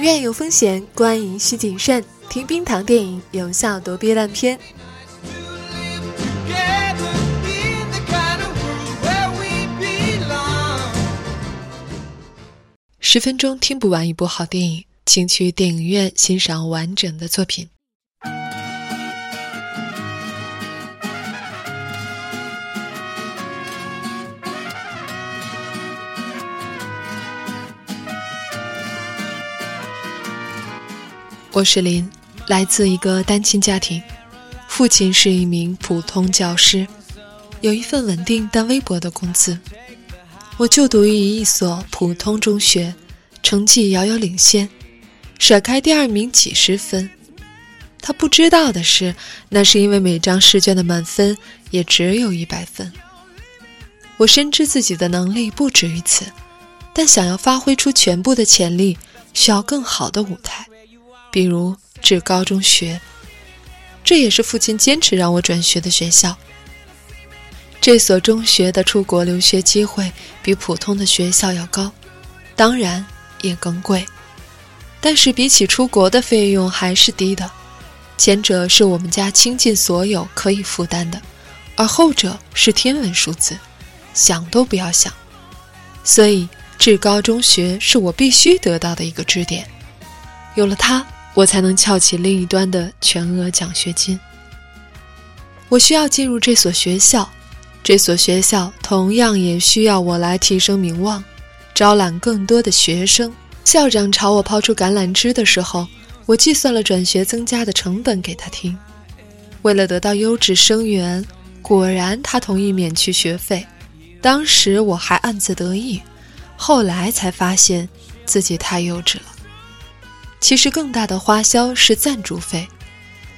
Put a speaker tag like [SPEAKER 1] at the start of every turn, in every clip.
[SPEAKER 1] 影院有风险，观影需谨慎。听冰糖电影，有效躲避烂片。十分钟听不完一部好电影，请去电影院欣赏完整的作品。我是林，来自一个单亲家庭，父亲是一名普通教师，有一份稳定但微薄的工资。我就读于一所普通中学，成绩遥遥领先，甩开第二名几十分。他不知道的是，那是因为每张试卷的满分也只有一百分。我深知自己的能力不止于此，但想要发挥出全部的潜力，需要更好的舞台，比如至高中学。这也是父亲坚持让我转学的学校。这所中学的出国留学机会比普通的学校要高，当然也更贵，但是比起出国的费用还是低的。前者是我们家倾尽所有可以负担的，而后者是天文数字，想都不要想。所以，至高中学是我必须得到的一个支点，有了它，我才能翘起另一端的全额奖学金。我需要进入这所学校。这所学校同样也需要我来提升名望，招揽更多的学生。校长朝我抛出橄榄枝的时候，我计算了转学增加的成本给他听。为了得到优质生源，果然他同意免去学费。当时我还暗自得意，后来才发现自己太幼稚了。其实更大的花销是赞助费，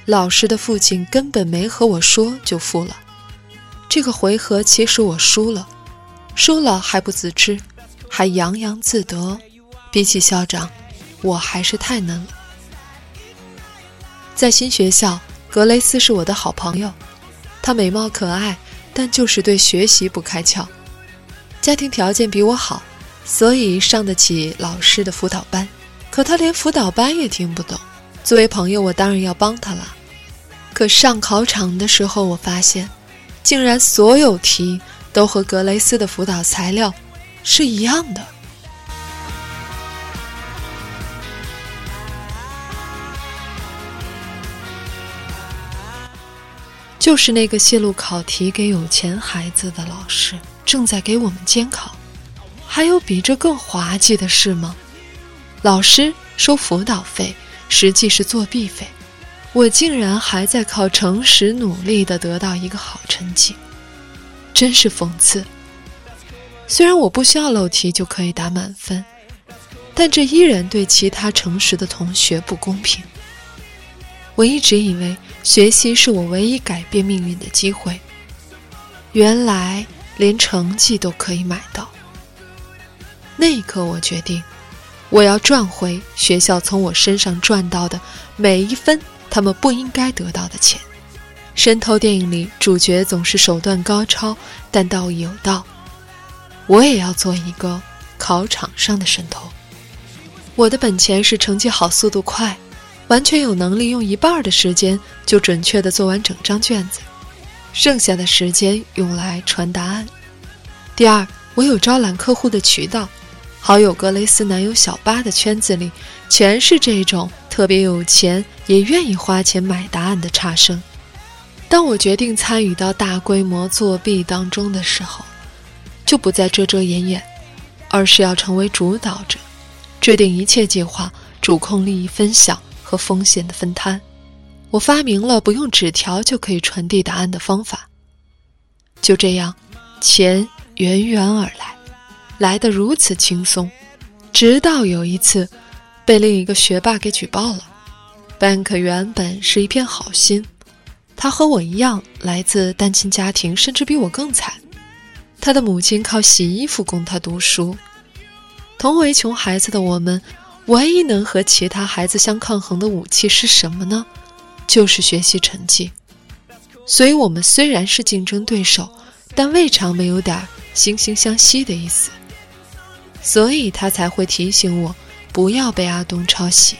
[SPEAKER 1] 老师的父亲根本没和我说就付了。这个回合其实我输了，输了还不自知，还洋洋自得。比起校长，我还是太嫩了。在新学校，格雷斯是我的好朋友，她美貌可爱，但就是对学习不开窍。家庭条件比我好，所以上得起老师的辅导班。可他连辅导班也听不懂。作为朋友，我当然要帮他了。可上考场的时候，我发现。竟然所有题都和格雷斯的辅导材料是一样的，就是那个泄露考题给有钱孩子的老师正在给我们监考。还有比这更滑稽的事吗？老师收辅导费，实际是作弊费。我竟然还在靠诚实努力的得到一个好成绩，真是讽刺。虽然我不需要漏题就可以打满分，但这依然对其他诚实的同学不公平。我一直以为学习是我唯一改变命运的机会，原来连成绩都可以买到。那一刻，我决定，我要赚回学校从我身上赚到的每一分。他们不应该得到的钱。神偷电影里主角总是手段高超，但道义有道。我也要做一个考场上的神偷。我的本钱是成绩好、速度快，完全有能力用一半的时间就准确地做完整张卷子，剩下的时间用来传答案。第二，我有招揽客户的渠道。好友格雷斯男友小巴的圈子里，全是这种特别有钱也愿意花钱买答案的差生。当我决定参与到大规模作弊当中的时候，就不再遮遮掩掩，而是要成为主导者，制定一切计划，主控利益分享和风险的分摊。我发明了不用纸条就可以传递答案的方法。就这样，钱源源而来。来得如此轻松，直到有一次，被另一个学霸给举报了。Bank 原本是一片好心，他和我一样来自单亲家庭，甚至比我更惨。他的母亲靠洗衣服供他读书。同为穷孩子的我们，唯一能和其他孩子相抗衡的武器是什么呢？就是学习成绩。所以，我们虽然是竞争对手，但未尝没有点惺惺相惜的意思。所以他才会提醒我，不要被阿东抄袭，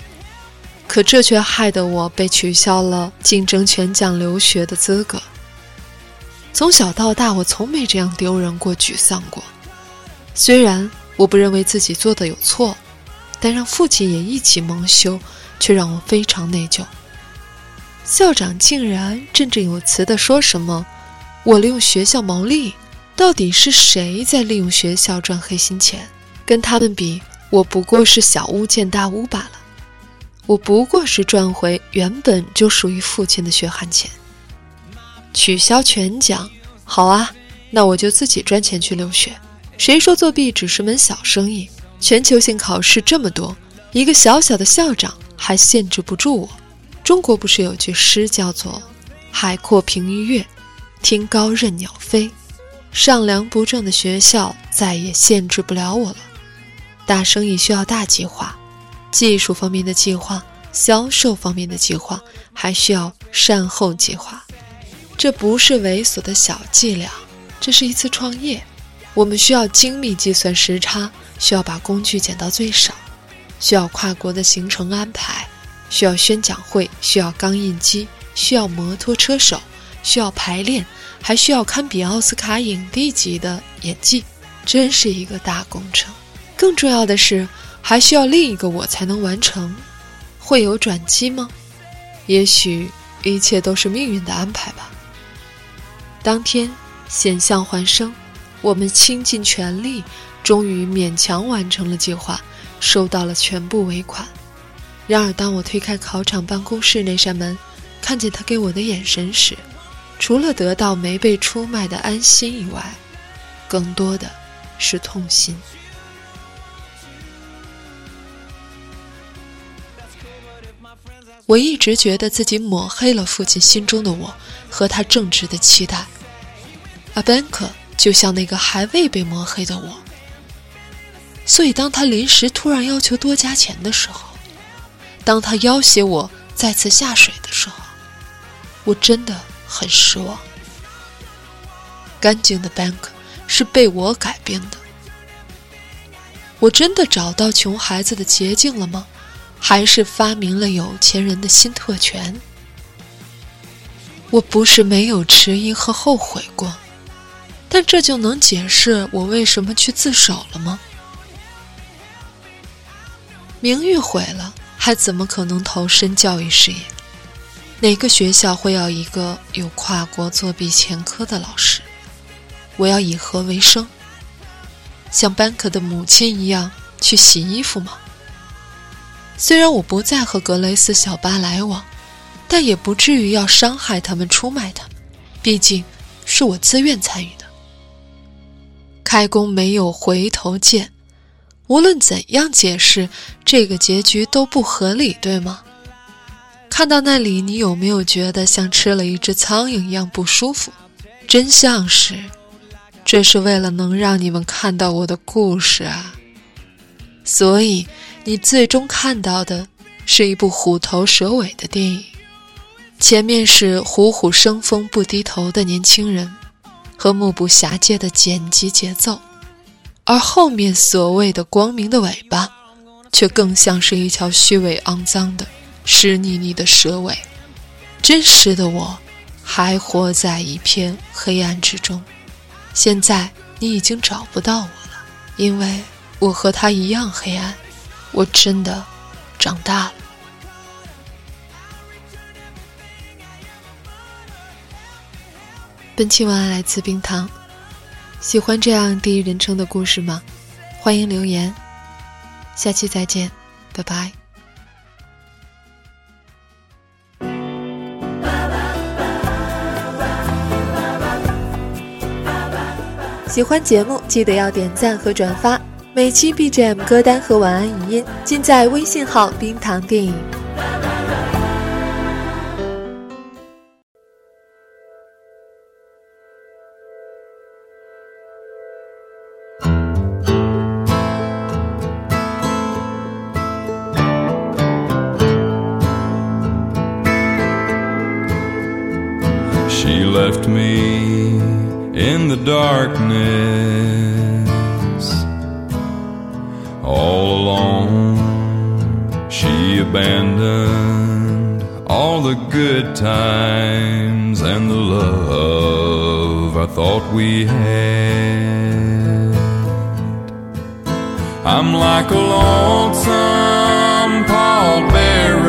[SPEAKER 1] 可这却害得我被取消了竞争全奖留学的资格。从小到大，我从没这样丢人过、沮丧过。虽然我不认为自己做的有错，但让父亲也一起蒙羞，却让我非常内疚。校长竟然振振有词地说什么：“我利用学校牟利，到底是谁在利用学校赚黑心钱？跟他们比。”我不过是小巫见大巫罢了，我不过是赚回原本就属于父亲的血汗钱。取消全奖，好啊，那我就自己赚钱去留学。谁说作弊只是门小生意？全球性考试这么多，一个小小的校长还限制不住我。中国不是有句诗叫做“海阔凭鱼跃，天高任鸟飞”，上梁不正的学校再也限制不了我了。大生意需要大计划，技术方面的计划，销售方面的计划，还需要善后计划。这不是猥琐的小伎俩，这是一次创业。我们需要精密计算时差，需要把工具减到最少，需要跨国的行程安排，需要宣讲会，需要钢印机，需要摩托车手，需要排练，还需要堪比奥斯卡影帝级的演技。真是一个大工程。更重要的是，还需要另一个我才能完成。会有转机吗？也许一切都是命运的安排吧。当天险象环生，我们倾尽全力，终于勉强完成了计划，收到了全部尾款。然而，当我推开考场办公室那扇门，看见他给我的眼神时，除了得到没被出卖的安心以外，更多的是痛心。我一直觉得自己抹黑了父亲心中的我和他正直的期待，而 bank 就像那个还未被抹黑的我。所以，当他临时突然要求多加钱的时候，当他要挟我再次下水的时候，我真的很失望。干净的 Bank 是被我改变的，我真的找到穷孩子的捷径了吗？还是发明了有钱人的新特权。我不是没有迟疑和后悔过，但这就能解释我为什么去自首了吗？名誉毁了，还怎么可能投身教育事业？哪个学校会要一个有跨国作弊前科的老师？我要以何为生？像班克的母亲一样去洗衣服吗？虽然我不再和格雷斯小巴来往，但也不至于要伤害他们、出卖他。毕竟，是我自愿参与的。开弓没有回头箭，无论怎样解释，这个结局都不合理，对吗？看到那里，你有没有觉得像吃了一只苍蝇一样不舒服？真相是，这是为了能让你们看到我的故事啊。所以。你最终看到的是一部虎头蛇尾的电影，前面是虎虎生风不低头的年轻人和目不暇接的剪辑节奏，而后面所谓的光明的尾巴，却更像是一条虚伪肮脏的湿腻腻的蛇尾。真实的我，还活在一片黑暗之中。现在你已经找不到我了，因为我和他一样黑暗。我真的长大了。本期文案来自冰糖，喜欢这样第一人称的故事吗？欢迎留言。下期再见，拜拜。喜欢节目记得要点赞和转发。每期 bgm 歌单和晚安语音尽在微信号冰糖电影。She left
[SPEAKER 2] me in the darkness. good times and the love I thought we had. I'm like a lonesome pallbearer.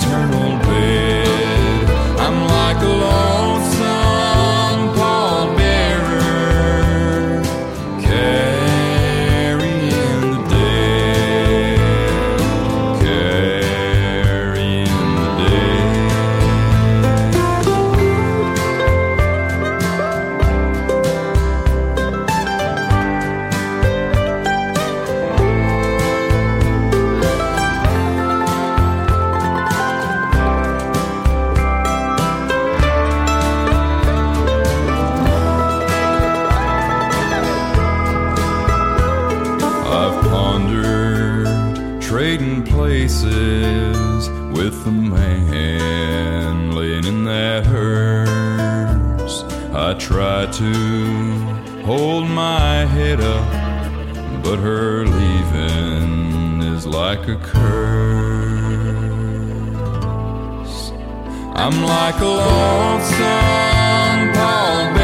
[SPEAKER 2] eternal I try to hold my head up, but her leaving is like a curse. I'm like a lonesome Paul.